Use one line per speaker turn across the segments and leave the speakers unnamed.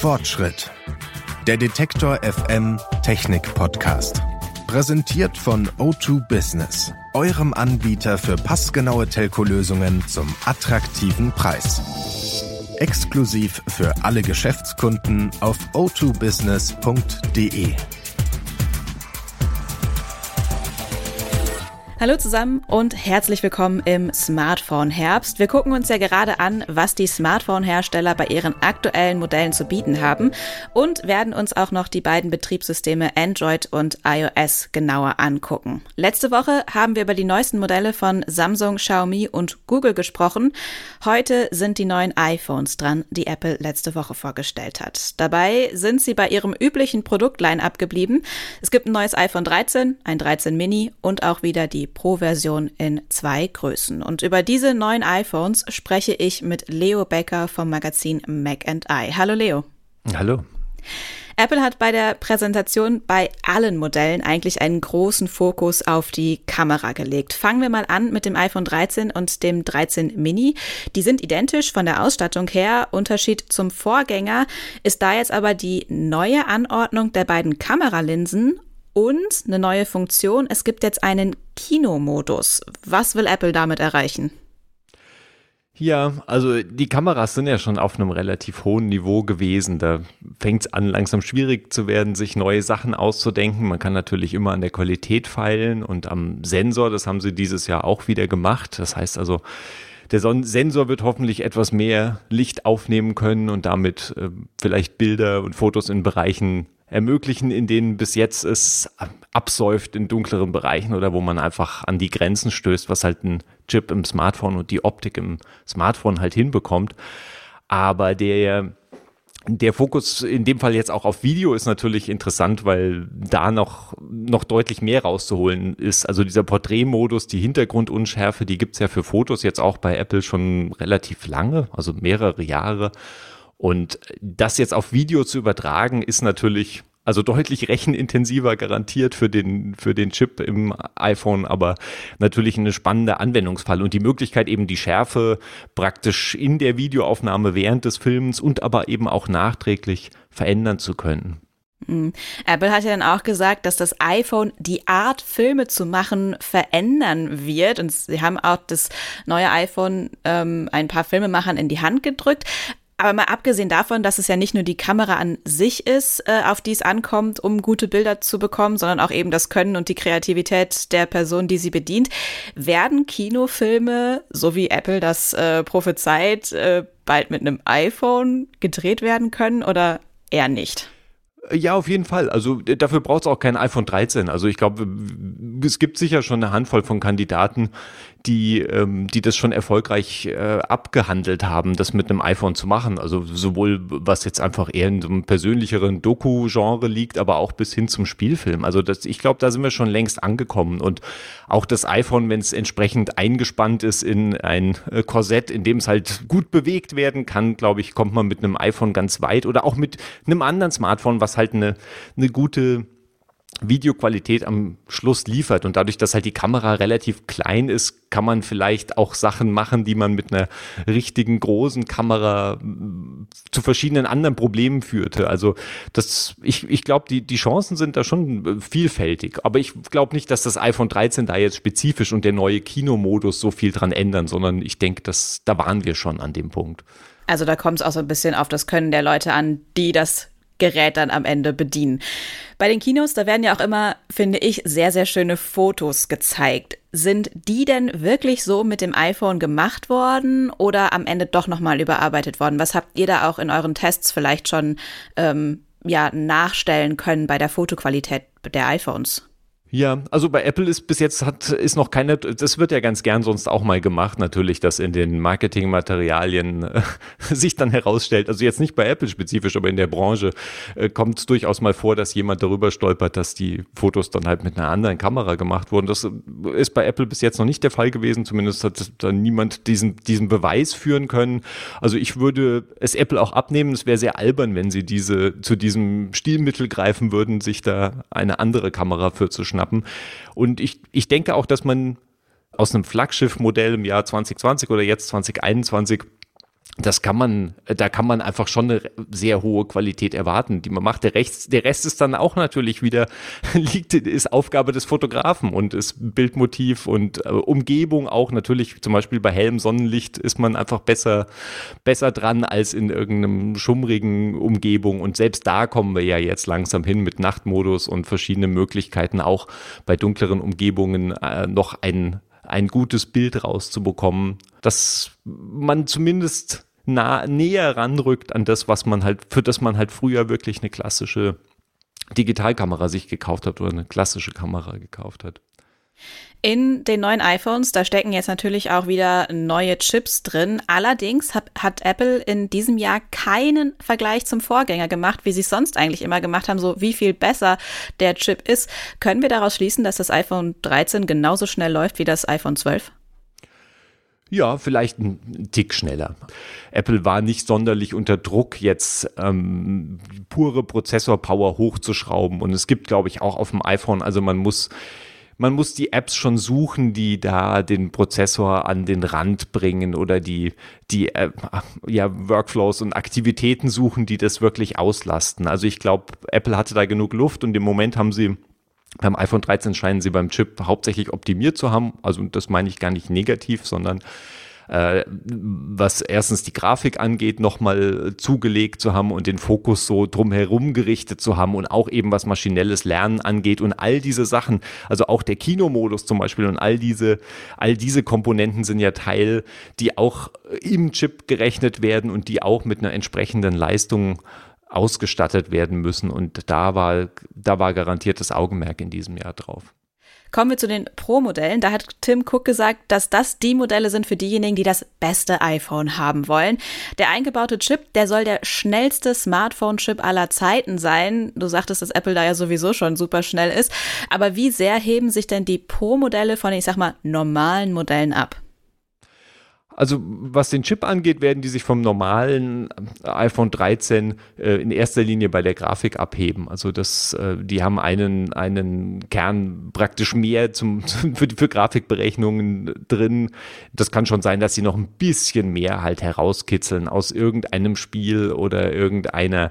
Fortschritt. Der Detektor FM Technik Podcast. Präsentiert von O2 Business, eurem Anbieter für passgenaue Telco-Lösungen zum attraktiven Preis. Exklusiv für alle Geschäftskunden auf o2business.de.
Hallo zusammen und herzlich willkommen im Smartphone Herbst. Wir gucken uns ja gerade an, was die Smartphone-Hersteller bei ihren aktuellen Modellen zu bieten haben und werden uns auch noch die beiden Betriebssysteme Android und iOS genauer angucken. Letzte Woche haben wir über die neuesten Modelle von Samsung, Xiaomi und Google gesprochen. Heute sind die neuen iPhones dran, die Apple letzte Woche vorgestellt hat. Dabei sind sie bei ihrem üblichen Produktline abgeblieben. Es gibt ein neues iPhone 13, ein 13 Mini und auch wieder die Pro-Version in zwei Größen. Und über diese neuen iPhones spreche ich mit Leo Becker vom Magazin Mac and I. Hallo Leo.
Hallo.
Apple hat bei der Präsentation bei allen Modellen eigentlich einen großen Fokus auf die Kamera gelegt. Fangen wir mal an mit dem iPhone 13 und dem 13 Mini. Die sind identisch von der Ausstattung her. Unterschied zum Vorgänger ist da jetzt aber die neue Anordnung der beiden Kameralinsen und eine neue Funktion. Es gibt jetzt einen Kinomodus. Was will Apple damit erreichen?
Ja, also die Kameras sind ja schon auf einem relativ hohen Niveau gewesen. Da fängt es an, langsam schwierig zu werden, sich neue Sachen auszudenken. Man kann natürlich immer an der Qualität feilen und am Sensor, das haben sie dieses Jahr auch wieder gemacht. Das heißt also, der Sensor wird hoffentlich etwas mehr Licht aufnehmen können und damit äh, vielleicht Bilder und Fotos in Bereichen ermöglichen, in denen bis jetzt es absäuft in dunkleren Bereichen oder wo man einfach an die Grenzen stößt, was halt ein Chip im Smartphone und die Optik im Smartphone halt hinbekommt. Aber der der Fokus in dem Fall jetzt auch auf Video ist natürlich interessant, weil da noch, noch deutlich mehr rauszuholen ist. Also dieser Porträtmodus, die Hintergrundunschärfe, die gibt's ja für Fotos jetzt auch bei Apple schon relativ lange, also mehrere Jahre. Und das jetzt auf Video zu übertragen, ist natürlich also deutlich rechenintensiver garantiert für den, für den Chip im iPhone, aber natürlich eine spannende Anwendungsfall und die Möglichkeit eben die Schärfe praktisch in der Videoaufnahme während des Films und aber eben auch nachträglich verändern zu können.
Hm. Apple hat ja dann auch gesagt, dass das iPhone die Art, Filme zu machen, verändern wird. Und sie haben auch das neue iPhone ähm, ein paar Filmemachern in die Hand gedrückt. Aber mal abgesehen davon, dass es ja nicht nur die Kamera an sich ist, äh, auf die es ankommt, um gute Bilder zu bekommen, sondern auch eben das Können und die Kreativität der Person, die sie bedient, werden Kinofilme, so wie Apple das äh, prophezeit, äh, bald mit einem iPhone gedreht werden können oder eher nicht?
Ja, auf jeden Fall. Also dafür braucht es auch kein iPhone 13. Also ich glaube, es gibt sicher schon eine Handvoll von Kandidaten, die, ähm, die das schon erfolgreich äh, abgehandelt haben, das mit einem iPhone zu machen. Also sowohl was jetzt einfach eher in so einem persönlicheren Doku-Genre liegt, aber auch bis hin zum Spielfilm. Also das, ich glaube, da sind wir schon längst angekommen. Und auch das iPhone, wenn es entsprechend eingespannt ist in ein äh, Korsett, in dem es halt gut bewegt werden kann, glaube ich, kommt man mit einem iPhone ganz weit oder auch mit einem anderen Smartphone, was halt eine, eine gute Videoqualität am Schluss liefert. Und dadurch, dass halt die Kamera relativ klein ist, kann man vielleicht auch Sachen machen, die man mit einer richtigen großen Kamera mm, zu verschiedenen anderen Problemen führte. Also das, ich, ich glaube, die, die Chancen sind da schon äh, vielfältig. Aber ich glaube nicht, dass das iPhone 13 da jetzt spezifisch und der neue Kinomodus so viel dran ändern, sondern ich denke, dass da waren wir schon an dem Punkt.
Also da kommt es auch so ein bisschen auf das Können der Leute an, die das Gerät dann am Ende bedienen. Bei den Kinos, da werden ja auch immer, finde ich, sehr, sehr schöne Fotos gezeigt. Sind die denn wirklich so mit dem iPhone gemacht worden oder am Ende doch nochmal überarbeitet worden? Was habt ihr da auch in euren Tests vielleicht schon ähm, ja, nachstellen können bei der Fotoqualität der iPhones?
Ja, also bei Apple ist bis jetzt hat ist noch keine, das wird ja ganz gern sonst auch mal gemacht, natürlich, dass in den Marketingmaterialien äh, sich dann herausstellt, also jetzt nicht bei Apple spezifisch, aber in der Branche äh, kommt es durchaus mal vor, dass jemand darüber stolpert, dass die Fotos dann halt mit einer anderen Kamera gemacht wurden. Das ist bei Apple bis jetzt noch nicht der Fall gewesen, zumindest hat dann niemand diesen, diesen Beweis führen können. Also ich würde es Apple auch abnehmen, es wäre sehr albern, wenn sie diese zu diesem Stilmittel greifen würden, sich da eine andere Kamera für zu schneiden schnappen. Und ich, ich denke auch, dass man aus einem Flaggschiff-Modell im Jahr 2020 oder jetzt 2021 das kann man, da kann man einfach schon eine sehr hohe Qualität erwarten, die man macht. Der, Rest, der Rest ist dann auch natürlich wieder, liegt, ist Aufgabe des Fotografen und ist Bildmotiv und äh, Umgebung auch natürlich, zum Beispiel bei hellem Sonnenlicht ist man einfach besser, besser dran als in irgendeinem schummrigen Umgebung. Und selbst da kommen wir ja jetzt langsam hin mit Nachtmodus und verschiedenen Möglichkeiten, auch bei dunkleren Umgebungen äh, noch ein ein gutes Bild rauszubekommen, dass man zumindest nah, näher ranrückt an das, was man halt, für das man halt früher wirklich eine klassische Digitalkamera sich gekauft hat oder eine klassische Kamera gekauft hat.
In den neuen iPhones, da stecken jetzt natürlich auch wieder neue Chips drin. Allerdings hat, hat, Apple in diesem Jahr keinen Vergleich zum Vorgänger gemacht, wie sie es sonst eigentlich immer gemacht haben, so wie viel besser der Chip ist. Können wir daraus schließen, dass das iPhone 13 genauso schnell läuft wie das iPhone 12?
Ja, vielleicht ein Tick schneller. Apple war nicht sonderlich unter Druck, jetzt ähm, pure Prozessor-Power hochzuschrauben. Und es gibt, glaube ich, auch auf dem iPhone, also man muss man muss die Apps schon suchen, die da den Prozessor an den Rand bringen oder die, die äh, ja, Workflows und Aktivitäten suchen, die das wirklich auslasten. Also ich glaube, Apple hatte da genug Luft und im Moment haben sie beim iPhone 13 scheinen sie beim Chip hauptsächlich optimiert zu haben. Also das meine ich gar nicht negativ, sondern äh, was erstens die Grafik angeht, nochmal zugelegt zu haben und den Fokus so drumherum gerichtet zu haben und auch eben was maschinelles Lernen angeht und all diese Sachen, also auch der Kinomodus zum Beispiel und all diese, all diese Komponenten sind ja Teil, die auch im Chip gerechnet werden und die auch mit einer entsprechenden Leistung ausgestattet werden müssen. Und da war, da war garantiert das Augenmerk in diesem Jahr drauf.
Kommen wir zu den Pro-Modellen. Da hat Tim Cook gesagt, dass das die Modelle sind für diejenigen, die das beste iPhone haben wollen. Der eingebaute Chip, der soll der schnellste Smartphone-Chip aller Zeiten sein. Du sagtest, dass Apple da ja sowieso schon super schnell ist. Aber wie sehr heben sich denn die Pro-Modelle von, ich sag mal, normalen Modellen ab?
Also was den Chip angeht, werden die sich vom normalen äh, iPhone 13 äh, in erster Linie bei der Grafik abheben. Also das, äh, die haben einen, einen Kern praktisch mehr zum, für, für Grafikberechnungen drin. Das kann schon sein, dass sie noch ein bisschen mehr halt herauskitzeln aus irgendeinem Spiel oder irgendeiner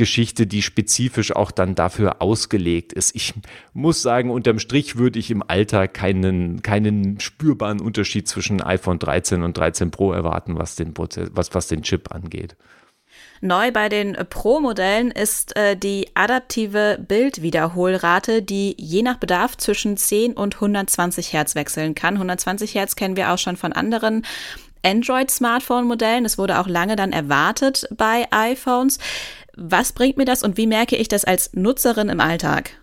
Geschichte, die spezifisch auch dann dafür ausgelegt ist. Ich muss sagen, unterm Strich würde ich im Alter keinen, keinen spürbaren Unterschied zwischen iPhone 13 und 13 Pro erwarten, was den, Prozess, was, was den Chip angeht.
Neu bei den Pro-Modellen ist äh, die adaptive Bildwiederholrate, die je nach Bedarf zwischen 10 und 120 Hertz wechseln kann. 120 Hertz kennen wir auch schon von anderen Android-Smartphone-Modellen. Es wurde auch lange dann erwartet bei iPhones. Was bringt mir das und wie merke ich das als Nutzerin im Alltag?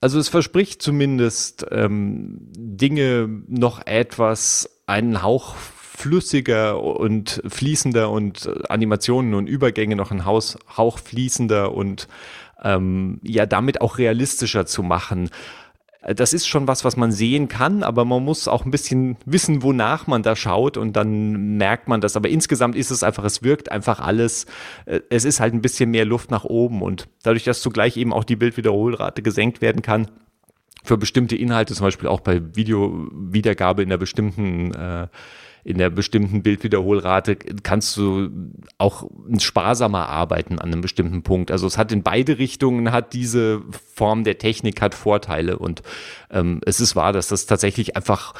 Also es verspricht zumindest ähm, Dinge noch etwas, einen Hauch flüssiger und fließender und Animationen und Übergänge noch ein Haus, Hauch fließender und ähm, ja damit auch realistischer zu machen. Äh, das ist schon was, was man sehen kann, aber man muss auch ein bisschen wissen, wonach man da schaut und dann merkt man das. Aber insgesamt ist es einfach, es wirkt einfach alles. Äh, es ist halt ein bisschen mehr Luft nach oben und dadurch, dass zugleich eben auch die Bildwiederholrate gesenkt werden kann, für bestimmte Inhalte, zum Beispiel auch bei Videowiedergabe in einer bestimmten äh, in der bestimmten Bildwiederholrate kannst du auch sparsamer arbeiten an einem bestimmten Punkt. Also es hat in beide Richtungen, hat diese Form der Technik hat Vorteile und ähm, es ist wahr, dass das tatsächlich einfach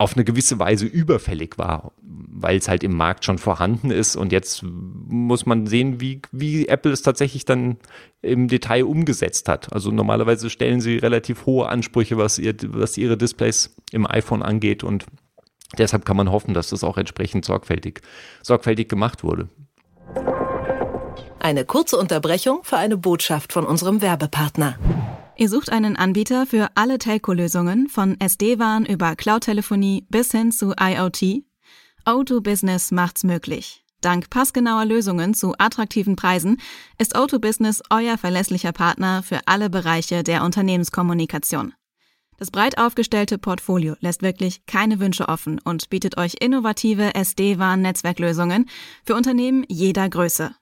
auf eine gewisse Weise überfällig war, weil es halt im Markt schon vorhanden ist und jetzt muss man sehen, wie, wie Apple es tatsächlich dann im Detail umgesetzt hat. Also normalerweise stellen sie relativ hohe Ansprüche, was, ihr, was ihre Displays im iPhone angeht und Deshalb kann man hoffen, dass das auch entsprechend sorgfältig, sorgfältig gemacht wurde.
Eine kurze Unterbrechung für eine Botschaft von unserem Werbepartner.
Ihr sucht einen Anbieter für alle Telco-Lösungen von SD-WAN über Cloud-Telefonie bis hin zu IoT? O2 Business macht's möglich. Dank passgenauer Lösungen zu attraktiven Preisen ist O2 Business euer verlässlicher Partner für alle Bereiche der Unternehmenskommunikation. Das breit aufgestellte Portfolio lässt wirklich keine Wünsche offen und bietet euch innovative SD-WAN-Netzwerklösungen für Unternehmen jeder Größe.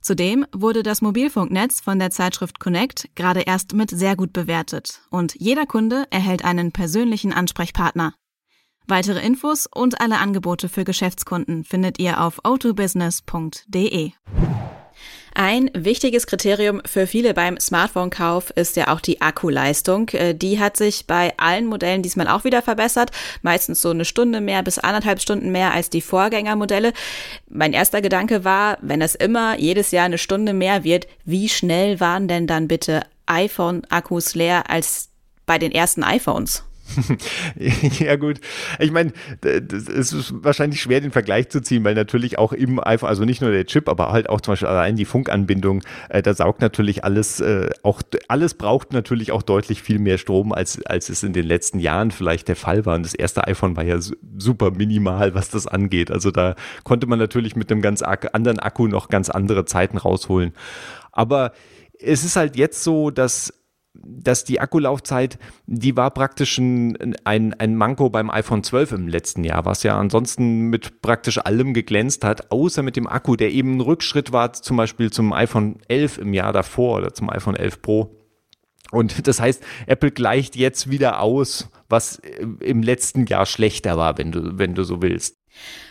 Zudem wurde das Mobilfunknetz von der Zeitschrift Connect gerade erst mit sehr gut bewertet und jeder Kunde erhält einen persönlichen Ansprechpartner. Weitere Infos und alle Angebote für Geschäftskunden findet ihr auf autobusiness.de. Ein wichtiges Kriterium für viele beim Smartphone-Kauf ist ja auch die Akkuleistung. Äh, die hat sich bei allen Modellen diesmal auch wieder verbessert. Meistens so eine Stunde mehr bis anderthalb Stunden mehr als die Vorgängermodelle. Mein erster Gedanke war, wenn es immer jedes Jahr eine Stunde mehr wird, wie schnell waren denn dann bitte iPhone-Akkus leer als bei den ersten iPhones?
ja gut, ich meine, es ist wahrscheinlich schwer, den Vergleich zu ziehen, weil natürlich auch im iPhone, also nicht nur der Chip, aber halt auch zum Beispiel allein die Funkanbindung, äh, da saugt natürlich alles, äh, auch alles braucht natürlich auch deutlich viel mehr Strom, als, als es in den letzten Jahren vielleicht der Fall war. Und das erste iPhone war ja super minimal, was das angeht. Also da konnte man natürlich mit einem ganz anderen Akku noch ganz andere Zeiten rausholen. Aber es ist halt jetzt so, dass dass die Akkulaufzeit, die war praktisch ein, ein, ein Manko beim iPhone 12 im letzten Jahr, was ja ansonsten mit praktisch allem geglänzt hat, außer mit dem Akku, der eben ein Rückschritt war, zum Beispiel zum iPhone 11 im Jahr davor oder zum iPhone 11 Pro. Und das heißt, Apple gleicht jetzt wieder aus, was im letzten Jahr schlechter war, wenn du, wenn du so willst.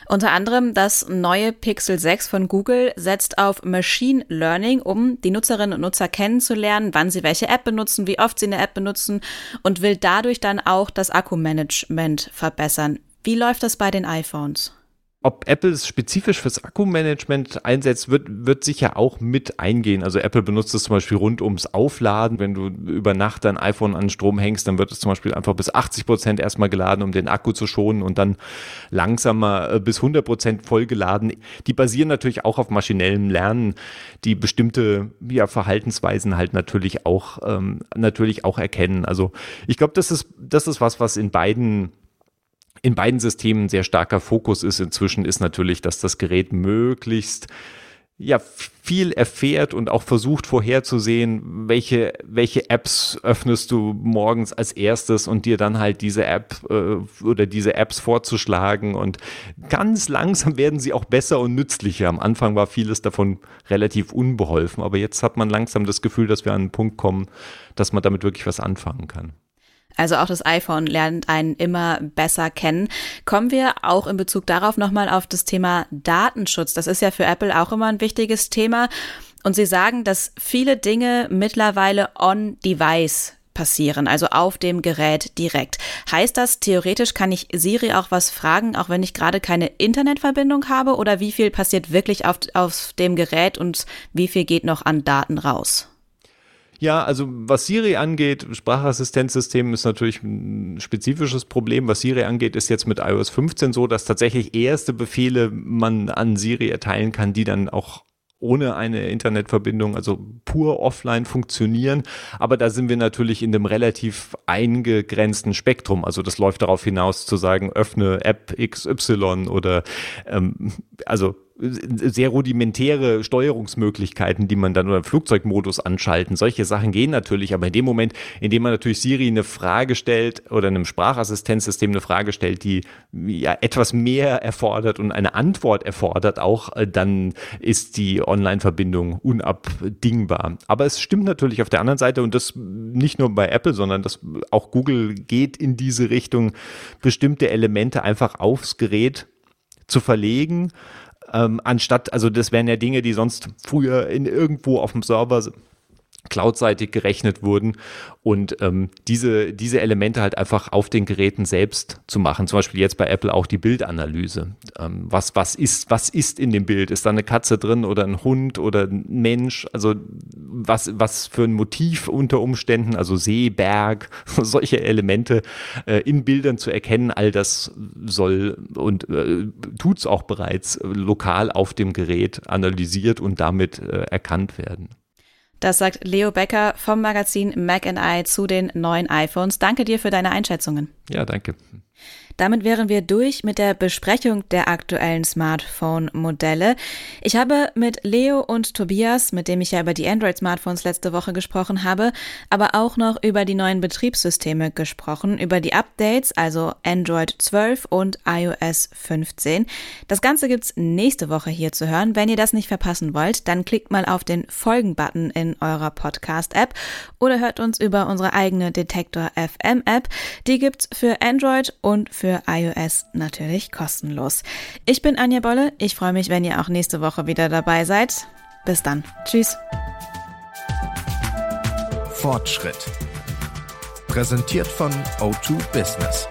Unter anderem das neue Pixel 6 von Google setzt auf Machine Learning, um die Nutzerinnen und Nutzer kennenzulernen, wann sie welche App benutzen, wie oft sie eine App benutzen und will dadurch dann auch das Akkumanagement verbessern. Wie läuft das bei den iPhones?
Ob Apple es spezifisch fürs Akkumanagement einsetzt, wird, wird sicher auch mit eingehen. Also Apple benutzt es zum Beispiel rund ums Aufladen. Wenn du über Nacht dein iPhone an Strom hängst, dann wird es zum Beispiel einfach bis 80 Prozent erstmal geladen, um den Akku zu schonen und dann langsamer äh, bis 100 Prozent vollgeladen. Die basieren natürlich auch auf maschinellem Lernen, die bestimmte ja, Verhaltensweisen halt natürlich auch, ähm, natürlich auch erkennen. Also ich glaube, das ist, das ist was, was in beiden in beiden Systemen sehr starker Fokus ist inzwischen, ist natürlich, dass das Gerät möglichst ja, viel erfährt und auch versucht vorherzusehen, welche, welche Apps öffnest du morgens als erstes und dir dann halt diese App äh, oder diese Apps vorzuschlagen und ganz langsam werden sie auch besser und nützlicher. Am Anfang war vieles davon relativ unbeholfen, aber jetzt hat man langsam das Gefühl, dass wir an einen Punkt kommen, dass man damit wirklich was anfangen kann.
Also auch das iPhone lernt einen immer besser kennen. Kommen wir auch in Bezug darauf nochmal auf das Thema Datenschutz. Das ist ja für Apple auch immer ein wichtiges Thema. Und Sie sagen, dass viele Dinge mittlerweile on-device passieren, also auf dem Gerät direkt. Heißt das, theoretisch kann ich Siri auch was fragen, auch wenn ich gerade keine Internetverbindung habe? Oder wie viel passiert wirklich auf, auf dem Gerät und wie viel geht noch an Daten raus?
Ja, also was Siri angeht, Sprachassistenzsystem ist natürlich ein spezifisches Problem. Was Siri angeht, ist jetzt mit iOS 15 so, dass tatsächlich erste Befehle man an Siri erteilen kann, die dann auch ohne eine Internetverbindung, also pur offline funktionieren. Aber da sind wir natürlich in dem relativ eingegrenzten Spektrum. Also das läuft darauf hinaus zu sagen, öffne App XY oder ähm, also sehr rudimentäre Steuerungsmöglichkeiten, die man dann oder Flugzeugmodus anschalten. Solche Sachen gehen natürlich, aber in dem Moment, in dem man natürlich Siri eine Frage stellt oder einem Sprachassistenzsystem eine Frage stellt, die ja etwas mehr erfordert und eine Antwort erfordert auch, äh, dann ist die Online-Verbindung unabdingbar. Aber es stimmt natürlich auf der anderen Seite und das nicht nur bei Apple, sondern das auch Google geht in diese Richtung, bestimmte Elemente einfach aufs Gerät zu verlegen ähm, anstatt, also das wären ja Dinge, die sonst früher in irgendwo auf dem Server cloudseitig gerechnet wurden und ähm, diese, diese Elemente halt einfach auf den Geräten selbst zu machen. Zum Beispiel jetzt bei Apple auch die Bildanalyse. Ähm, was, was, ist, was ist in dem Bild? Ist da eine Katze drin oder ein Hund oder ein Mensch? Also was, was für ein Motiv unter Umständen, also See, Berg, solche Elemente äh, in Bildern zu erkennen, all das soll und äh, tut es auch bereits lokal auf dem Gerät analysiert und damit äh, erkannt werden.
Das sagt Leo Becker vom Magazin Mac I zu den neuen iPhones. Danke dir für deine Einschätzungen.
Ja, danke.
Damit wären wir durch mit der Besprechung der aktuellen Smartphone-Modelle. Ich habe mit Leo und Tobias, mit dem ich ja über die Android-Smartphones letzte Woche gesprochen habe, aber auch noch über die neuen Betriebssysteme gesprochen, über die Updates, also Android 12 und iOS 15. Das Ganze gibt's nächste Woche hier zu hören. Wenn ihr das nicht verpassen wollt, dann klickt mal auf den Folgen-Button in eurer Podcast-App oder hört uns über unsere eigene Detektor FM App. Die gibt's für Android und für iOS natürlich kostenlos. Ich bin Anja Bolle. Ich freue mich, wenn ihr auch nächste Woche wieder dabei seid. Bis dann. Tschüss.
Fortschritt. Präsentiert von O2 Business.